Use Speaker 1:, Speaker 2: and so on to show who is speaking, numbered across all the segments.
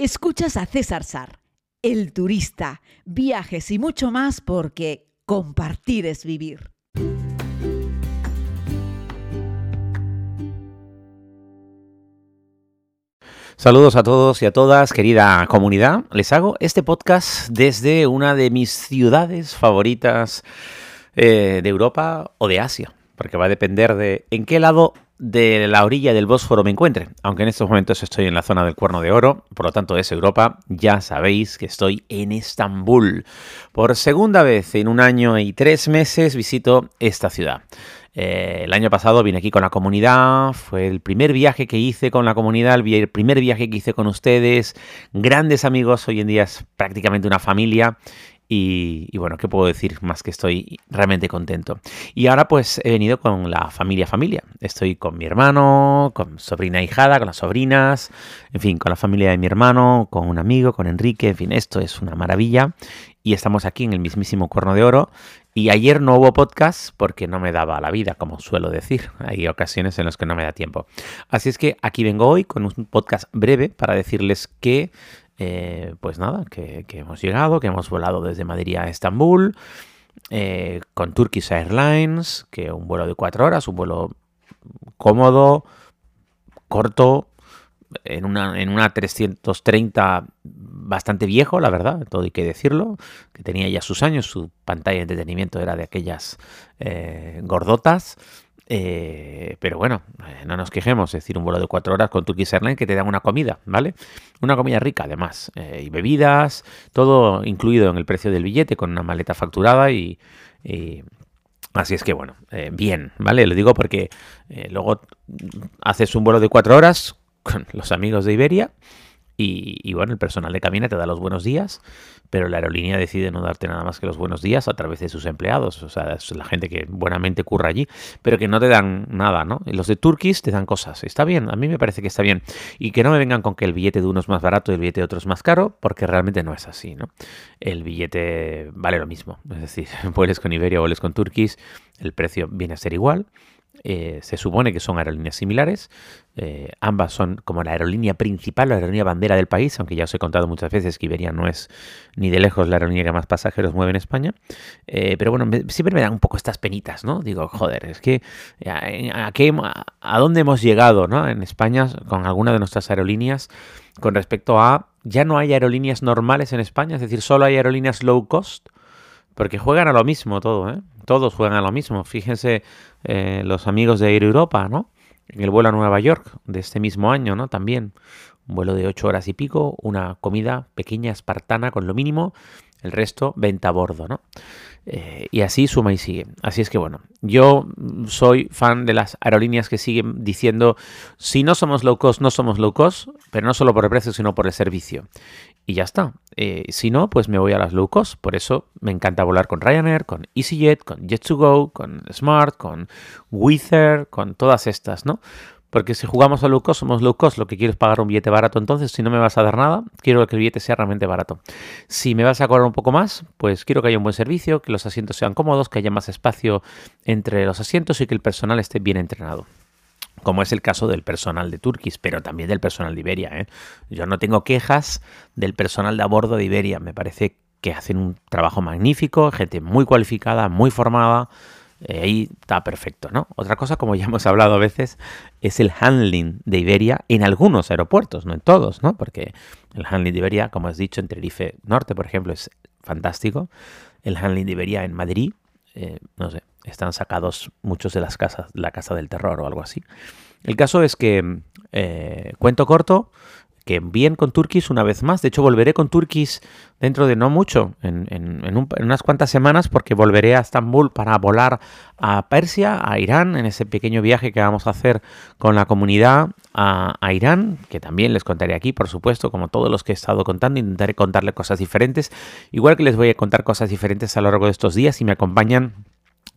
Speaker 1: Escuchas a César Sar, el turista, viajes y mucho más porque compartir es vivir.
Speaker 2: Saludos a todos y a todas, querida comunidad. Les hago este podcast desde una de mis ciudades favoritas eh, de Europa o de Asia, porque va a depender de en qué lado de la orilla del Bósforo me encuentre. Aunque en estos momentos estoy en la zona del Cuerno de Oro, por lo tanto es Europa, ya sabéis que estoy en Estambul. Por segunda vez en un año y tres meses visito esta ciudad. Eh, el año pasado vine aquí con la comunidad, fue el primer viaje que hice con la comunidad, el primer viaje que hice con ustedes, grandes amigos, hoy en día es prácticamente una familia y, bueno, ¿qué puedo decir? Más que estoy realmente contento. Y ahora pues he venido con la familia familia. Estoy con mi hermano, con sobrina hijada, con las sobrinas, en fin, con la familia de mi hermano, con un amigo, con Enrique, en fin, esto es una maravilla. Y estamos aquí en el mismísimo Cuerno de Oro. Y ayer no hubo podcast porque no me daba la vida, como suelo decir. Hay ocasiones en las que no me da tiempo. Así es que aquí vengo hoy con un podcast breve para decirles que eh, pues nada, que, hemos llegado, que hemos volado desde Madrid a Estambul, eh, con Turkish Airlines, que un vuelo de cuatro horas, un vuelo cómodo, corto, en una, en una 330 bastante viejo, la verdad, todo hay que decirlo, que tenía ya sus años, su pantalla de entretenimiento era de aquellas eh, gordotas. Eh, pero bueno, eh, no nos quejemos, es decir, un vuelo de cuatro horas con Turkish Airlines que te dan una comida, ¿vale? Una comida rica además, eh, y bebidas, todo incluido en el precio del billete con una maleta facturada y, así es que bueno, bien, ¿vale? Lo digo porque luego haces un vuelo de cuatro horas con los amigos de Iberia y, bueno, el personal de cabina te da los buenos días, pero la aerolínea decide no darte nada más que los buenos días a través de sus empleados. O sea, es la gente que buenamente curra allí, pero que no te dan nada, ¿no? Los de Turkish te dan cosas. Está bien, a mí me parece que está bien. Y que no me vengan con que el billete de uno es más barato y el billete de otro es más caro, porque realmente no es así, ¿no? El billete vale lo mismo. Es decir, vueles con Iberia o vueles con Turkish, el precio viene a ser igual. Eh, se supone que son aerolíneas similares. Eh, ambas son como la aerolínea principal, la aerolínea bandera del país, aunque ya os he contado muchas veces que Iberia no es ni de lejos la aerolínea que más pasajeros mueve en España. Eh, pero bueno, siempre me dan un poco estas penitas, ¿no? Digo, joder, es que a, a dónde hemos llegado ¿no? en España con alguna de nuestras aerolíneas con respecto a ya no hay aerolíneas normales en España, es decir, solo hay aerolíneas low cost. Porque juegan a lo mismo todo, ¿eh? Todos juegan a lo mismo. Fíjense eh, los amigos de Air Europa, ¿no? El vuelo a Nueva York de este mismo año, ¿no? También un vuelo de ocho horas y pico, una comida pequeña, espartana, con lo mínimo, el resto venta a bordo, ¿no? Eh, y así suma y sigue. Así es que bueno, yo soy fan de las aerolíneas que siguen diciendo, si no somos low cost, no somos low cost, pero no solo por el precio, sino por el servicio. Y ya está. Eh, si no, pues me voy a las low cost. Por eso me encanta volar con Ryanair, con EasyJet, con Jet2Go, con Smart, con Wizz con todas estas, ¿no? Porque si jugamos a low cost, somos low cost. Lo que quiero es pagar un billete barato. Entonces, si no me vas a dar nada, quiero que el billete sea realmente barato. Si me vas a cobrar un poco más, pues quiero que haya un buen servicio, que los asientos sean cómodos, que haya más espacio entre los asientos y que el personal esté bien entrenado como es el caso del personal de Turkish, pero también del personal de Iberia. ¿eh? Yo no tengo quejas del personal de a bordo de Iberia. Me parece que hacen un trabajo magnífico, gente muy cualificada, muy formada, eh, ahí está perfecto, ¿no? Otra cosa, como ya hemos hablado a veces, es el handling de Iberia en algunos aeropuertos, no en todos, ¿no? Porque el handling de Iberia, como has dicho, en Tenerife Norte, por ejemplo, es fantástico. El handling de Iberia en Madrid, eh, no sé, están sacados muchos de las casas, la casa del terror o algo así. El caso es que, eh, cuento corto, que bien con Turkish una vez más. De hecho, volveré con Turkish dentro de no mucho, en, unas cuantas semanas, porque volveré a Estambul para volar a Persia, a Irán, en ese pequeño viaje que vamos a hacer con la comunidad a, Irán, que también les contaré aquí, por supuesto, como todos los que he estado contando, intentaré contarles cosas diferentes, igual que les voy a contar cosas diferentes a lo largo de estos días si me acompañan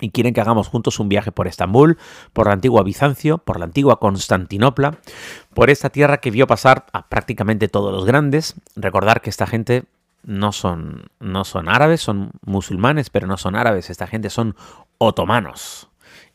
Speaker 2: y quieren que hagamos juntos un viaje por Estambul, por la antigua Bizancio, por la antigua Constantinopla, por esta tierra que vio pasar a prácticamente todos los grandes. Recordar que esta gente no son, no son árabes, son musulmanes, pero no son árabes, esta gente son otomanos.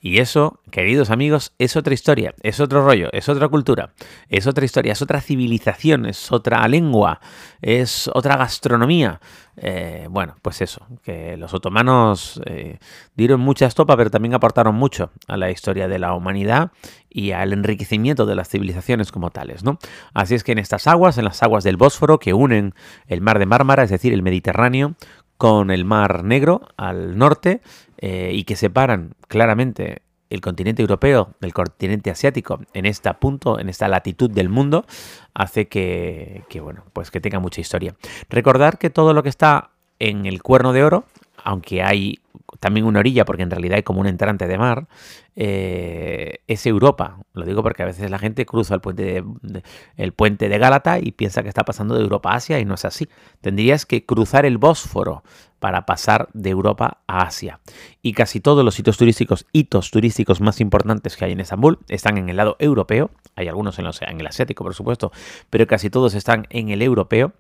Speaker 2: Y eso, queridos amigos, es otra historia, es otro rollo, es otra cultura, es otra historia, es otra civilización, es otra lengua, es otra gastronomía. Eh, bueno, pues eso, que los otomanos eh, dieron mucha estopa, pero también aportaron mucho a la historia de la humanidad y al enriquecimiento de las civilizaciones como tales, ¿no? Así es que en estas aguas, en las aguas del Bósforo que unen el mar de Mármara, es decir, el Mediterráneo, con el Mar Negro al norte eh, y que separan claramente el continente europeo del continente asiático en este punto, en esta latitud del mundo, hace que, que, bueno, pues que tenga mucha historia. Recordar que todo lo que está en el cuerno de oro, aunque hay también una orilla, porque en realidad hay como un entrante de mar, eh, es Europa. Lo digo porque a veces la gente cruza el puente de, el puente de Gálata y piensa que está pasando de Europa a Asia y no es así. Tendrías que cruzar el Bósforo para pasar de Europa a Asia. Y casi todos los sitios turísticos, hitos turísticos más importantes que hay en Estambul, están en el lado europeo. Hay algunos en, en el asiático, por supuesto, pero casi todos están en el europeo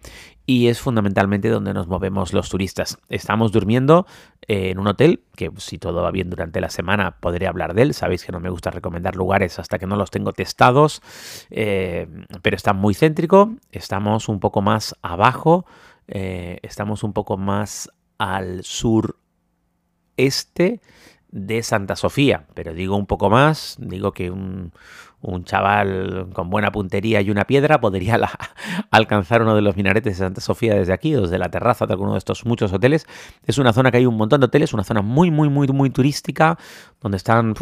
Speaker 2: y es fundamentalmente donde nos movemos los turistas. Estamos durmiendo en un hotel, que si todo va bien durante la semana podré hablar de él. Sabéis que no me gusta recomendar lugares hasta que no los tengo testados, eh, pero está muy céntrico. Estamos un poco más abajo, eh, estamos un poco más al sur este de Santa Sofía, pero digo un poco más, digo que un, un chaval con buena puntería y una piedra podría alcanzar uno de los minaretes de Santa Sofía desde aquí, desde la terraza de alguno de estos muchos hoteles. Es una zona que hay un montón de hoteles, una zona muy, muy, muy, muy turística, donde están,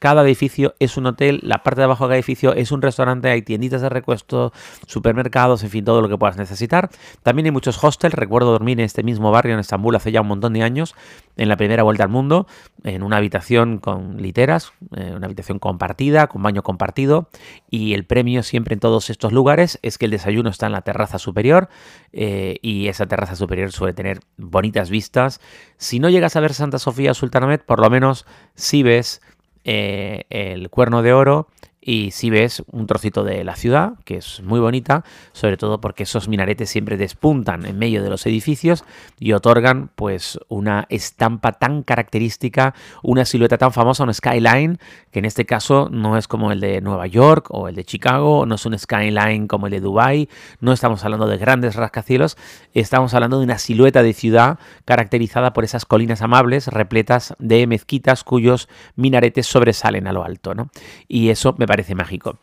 Speaker 2: cada edificio es un hotel, la parte de abajo de cada edificio es un restaurante, hay tienditas de recuesto, supermercados, en fin, todo lo que puedas necesitar. También hay muchos hostels, recuerdo dormir en este mismo barrio en Estambul hace ya un montón de años, en la primera vuelta al mundo, en una habitación con literas, eh, una habitación compartida, con baño compartido y el premio siempre en todos estos lugares es que el desayuno está en la terraza superior eh, y esa terraza superior suele tener bonitas vistas. Si no llegas a ver Santa Sofía Sultanamet, por lo menos si ves eh, el cuerno de oro y si ves un trocito de la ciudad, que es muy bonita, sobre todo porque esos minaretes siempre despuntan en medio de los edificios y otorgan pues una estampa tan característica, una silueta tan famosa, un skyline, que en este caso no es como el de Nueva York o el de Chicago, no es un skyline como el de Dubai, no estamos hablando de grandes rascacielos, estamos hablando de una silueta de ciudad caracterizada por esas colinas amables repletas de mezquitas cuyos minaretes sobresalen a lo alto, ¿no? Y eso me parece mágico.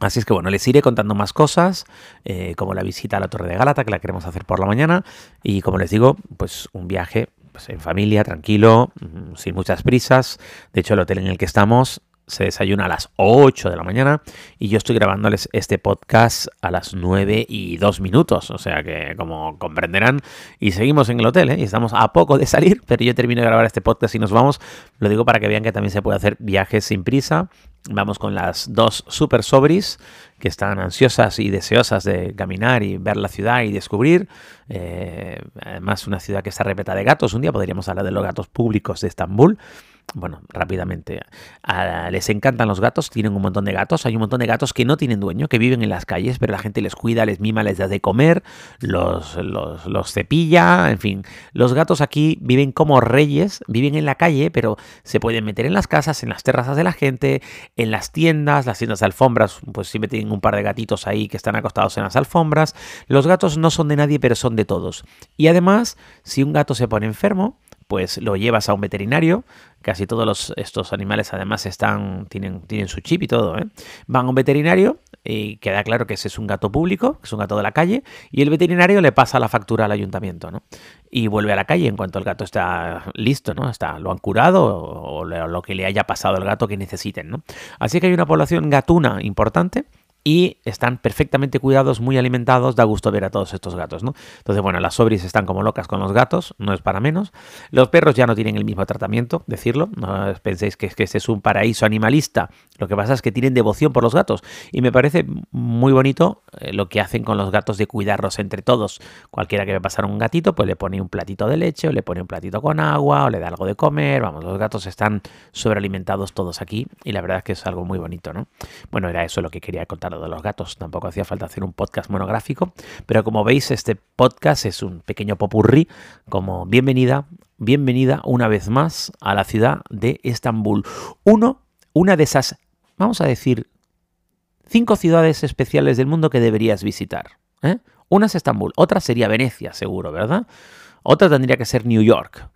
Speaker 2: Así es que bueno, les iré contando más cosas, eh, como la visita a la Torre de Gálata, que la queremos hacer por la mañana, y como les digo, pues un viaje pues, en familia, tranquilo, mm, sin muchas prisas. De hecho, el hotel en el que estamos se desayuna a las 8 de la mañana y yo estoy grabándoles este podcast a las 9 y 2 minutos. O sea que, como comprenderán, y seguimos en el hotel, ¿eh? y estamos a poco de salir, pero yo termino de grabar este podcast y nos vamos. Lo digo para que vean que también se puede hacer viajes sin prisa. Vamos con las dos super sobris que están ansiosas y deseosas de caminar y ver la ciudad y descubrir. Eh, además, una ciudad que está repleta de gatos. Un día podríamos hablar de los gatos públicos de Estambul bueno, rápidamente, les encantan los gatos, tienen un montón de gatos, hay un montón de gatos que no tienen dueño, que viven en las calles, pero la gente les cuida, les mima, les da de comer, los, los, cepilla, en fin, los gatos aquí viven como reyes, viven en la calle, pero se pueden meter en las casas, en las terrazas de la gente, en las tiendas, las tiendas de alfombras, pues siempre tienen un par de gatitos ahí que están acostados en las alfombras, los gatos no son de nadie, pero son de todos. Y además, si un gato se pone enfermo, pues lo llevas a un veterinario. Casi todos estos animales además están, tienen, tienen su chip y todo. ¿eh? Van a un veterinario y queda claro que ese es un gato público, que es un gato de la calle, y el veterinario le pasa la factura al ayuntamiento, ¿no? Y vuelve a la calle en cuanto el gato está listo, ¿no? Está, lo han curado o, lo que le haya pasado al gato que necesiten, ¿no? Así que hay una población gatuna importante y están perfectamente cuidados, muy alimentados, da gusto ver a todos estos gatos, ¿no? Entonces, bueno, las sobris están como locas con los gatos, no es para menos. Los perros ya no tienen el mismo tratamiento, decirlo, no penséis que, que este es un paraíso animalista, lo que pasa es que tienen devoción por los gatos y me parece muy bonito eh, lo que hacen con los gatos de cuidarlos entre todos. Cualquiera que ve pasar un gatito, pues le pone un platito de leche o le pone un platito con agua o le da algo de comer, vamos, los gatos están sobrealimentados todos aquí y la verdad es que es algo muy bonito, ¿no? Bueno, era eso lo que quería contar de los gatos tampoco hacía falta hacer un podcast monográfico, pero como veis este podcast es un pequeño popurrí como bienvenida, bienvenida una vez más a la ciudad de Estambul. Uno, una de esas, vamos a decir, cinco ciudades especiales del mundo que deberías visitar. ¿eh? Una es Estambul, otra sería Venecia, seguro, ¿verdad? Otra tendría que ser New York.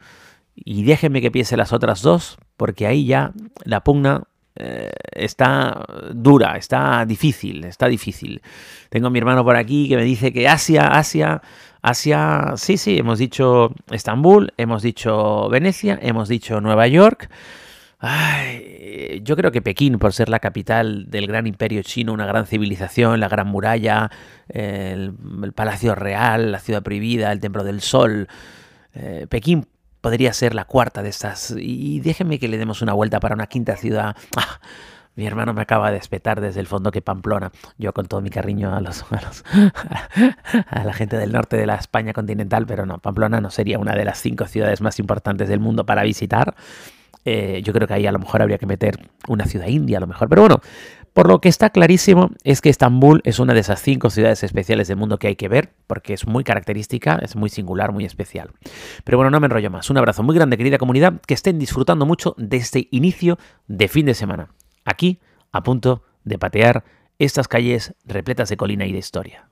Speaker 2: Y déjenme que piense las otras dos, porque ahí ya la pugna eh, está dura, está difícil, está difícil. Tengo mi hermano por aquí que me dice que Asia, Asia, Asia, sí, sí, hemos dicho Estambul, hemos dicho Venecia, hemos dicho Nueva York. yo creo que Pekín, por ser la capital del gran imperio chino, una gran civilización, la gran muralla, el, Palacio Real, la ciudad prohibida, el Templo del Sol, eh, Pekín podría ser la cuarta de estas. Y déjenme que le demos una vuelta para una quinta ciudad. Ah, mi hermano me acaba de espetar desde el fondo que Pamplona. Yo con todo mi cariño a, los, a, la gente del norte de la España continental, pero no, Pamplona no sería una de las cinco ciudades más importantes del mundo para visitar. Eh, yo creo que ahí a lo mejor habría que meter una ciudad india, a lo mejor. Pero bueno, por lo que está clarísimo es que Estambul es una de esas cinco ciudades especiales del mundo que hay que ver, porque es muy característica, es muy singular, muy especial. Pero bueno, no me enrollo más. Un abrazo muy grande, querida comunidad, que estén disfrutando mucho de este inicio de fin de semana. Aquí, a punto de patear estas calles repletas de colina y de historia.